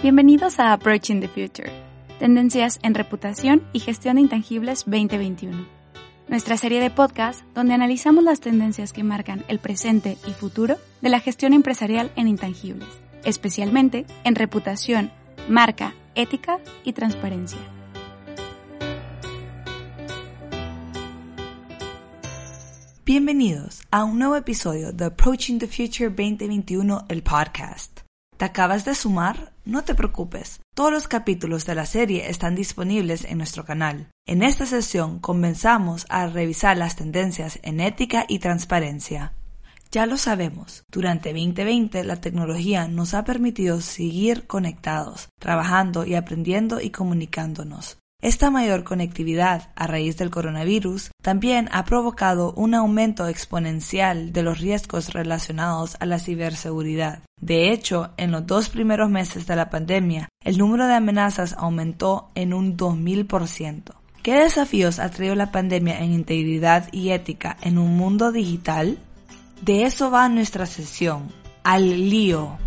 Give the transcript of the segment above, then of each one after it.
Bienvenidos a Approaching the Future, Tendencias en Reputación y Gestión de Intangibles 2021. Nuestra serie de podcast donde analizamos las tendencias que marcan el presente y futuro de la gestión empresarial en intangibles, especialmente en reputación, marca, ética y transparencia. Bienvenidos a un nuevo episodio de Approaching the Future 2021, el podcast. ¿Te acabas de sumar? No te preocupes, todos los capítulos de la serie están disponibles en nuestro canal. En esta sesión comenzamos a revisar las tendencias en ética y transparencia. Ya lo sabemos, durante 2020 la tecnología nos ha permitido seguir conectados, trabajando y aprendiendo y comunicándonos. Esta mayor conectividad a raíz del coronavirus también ha provocado un aumento exponencial de los riesgos relacionados a la ciberseguridad. De hecho, en los dos primeros meses de la pandemia, el número de amenazas aumentó en un 2000%. ¿Qué desafíos ha traído la pandemia en integridad y ética en un mundo digital? De eso va nuestra sesión. Al lío.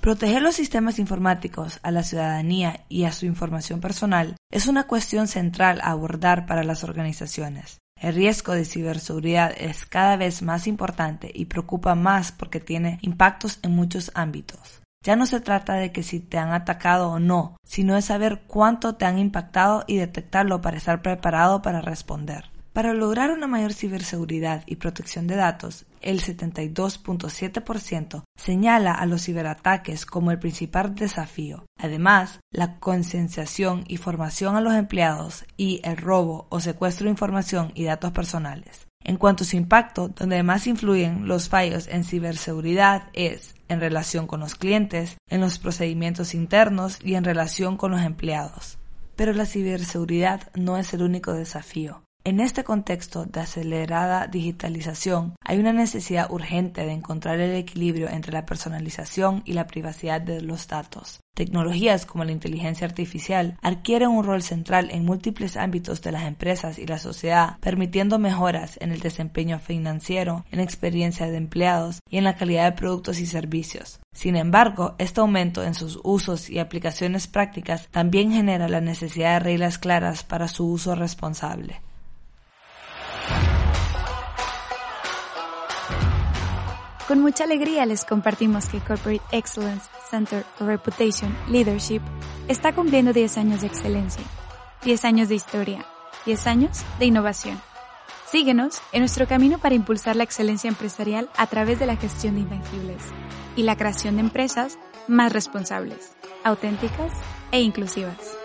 Proteger los sistemas informáticos a la ciudadanía y a su información personal es una cuestión central a abordar para las organizaciones. El riesgo de ciberseguridad es cada vez más importante y preocupa más porque tiene impactos en muchos ámbitos. Ya no se trata de que si te han atacado o no, sino de saber cuánto te han impactado y detectarlo para estar preparado para responder. Para lograr una mayor ciberseguridad y protección de datos, el 72.7% señala a los ciberataques como el principal desafío. Además, la concienciación y formación a los empleados y el robo o secuestro de información y datos personales. En cuanto a su impacto, donde más influyen los fallos en ciberseguridad es en relación con los clientes, en los procedimientos internos y en relación con los empleados. Pero la ciberseguridad no es el único desafío. En este contexto de acelerada digitalización, hay una necesidad urgente de encontrar el equilibrio entre la personalización y la privacidad de los datos. Tecnologías como la inteligencia artificial adquieren un rol central en múltiples ámbitos de las empresas y la sociedad, permitiendo mejoras en el desempeño financiero, en la experiencia de empleados y en la calidad de productos y servicios. Sin embargo, este aumento en sus usos y aplicaciones prácticas también genera la necesidad de reglas claras para su uso responsable. Con mucha alegría les compartimos que Corporate Excellence Center for Reputation Leadership está cumpliendo 10 años de excelencia, 10 años de historia, 10 años de innovación. Síguenos en nuestro camino para impulsar la excelencia empresarial a través de la gestión de intangibles y la creación de empresas más responsables, auténticas e inclusivas.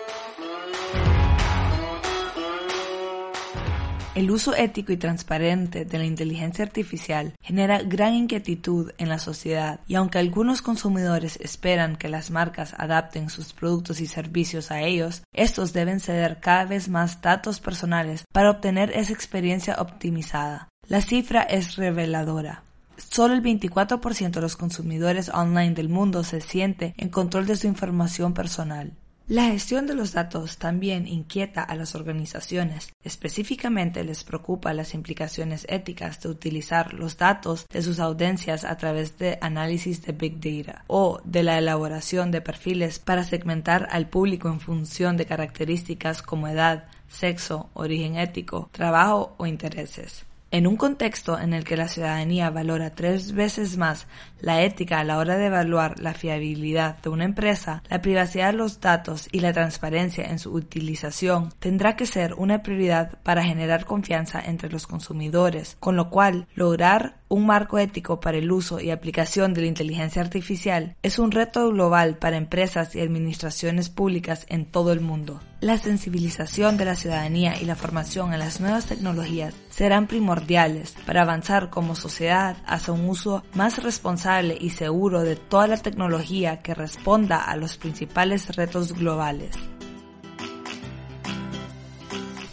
El uso ético y transparente de la inteligencia artificial genera gran inquietud en la sociedad y aunque algunos consumidores esperan que las marcas adapten sus productos y servicios a ellos, estos deben ceder cada vez más datos personales para obtener esa experiencia optimizada. La cifra es reveladora. Solo el 24% de los consumidores online del mundo se siente en control de su información personal. La gestión de los datos también inquieta a las organizaciones. Específicamente les preocupa las implicaciones éticas de utilizar los datos de sus audiencias a través de análisis de Big Data o de la elaboración de perfiles para segmentar al público en función de características como edad, sexo, origen ético, trabajo o intereses. En un contexto en el que la ciudadanía valora tres veces más la ética a la hora de evaluar la fiabilidad de una empresa, la privacidad de los datos y la transparencia en su utilización tendrá que ser una prioridad para generar confianza entre los consumidores, con lo cual lograr un marco ético para el uso y aplicación de la inteligencia artificial es un reto global para empresas y administraciones públicas en todo el mundo. La sensibilización de la ciudadanía y la formación en las nuevas tecnologías serán primordiales para avanzar como sociedad hacia un uso más responsable y seguro de toda la tecnología que responda a los principales retos globales.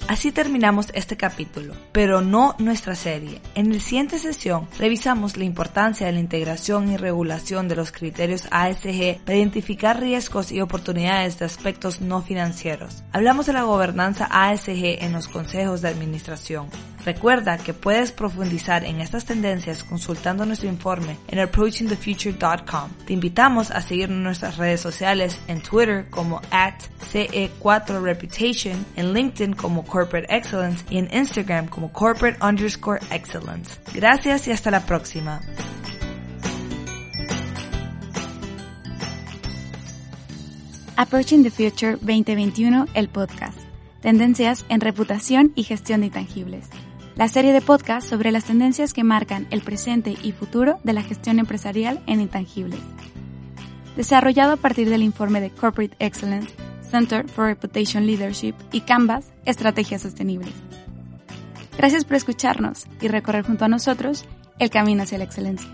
Así terminamos este capítulo, pero no nuestra serie. En la siguiente sesión revisamos la importancia de la integración y regulación de los criterios ASG para identificar riesgos y oportunidades de aspectos no financieros. Hablamos de la gobernanza ASG en los consejos de administración. Recuerda que puedes profundizar en estas tendencias consultando nuestro informe en approachingthefuture.com. Te invitamos a seguirnos en nuestras redes sociales en Twitter como at CE4Reputation, en LinkedIn como Corporate Excellence y en Instagram como Corporate underscore Excellence. Gracias y hasta la próxima. Approaching the Future 2021, el podcast. Tendencias en reputación y gestión de intangibles. La serie de podcasts sobre las tendencias que marcan el presente y futuro de la gestión empresarial en intangibles. Desarrollado a partir del informe de Corporate Excellence, Center for Reputation Leadership y Canvas, Estrategias Sostenibles. Gracias por escucharnos y recorrer junto a nosotros el camino hacia la excelencia.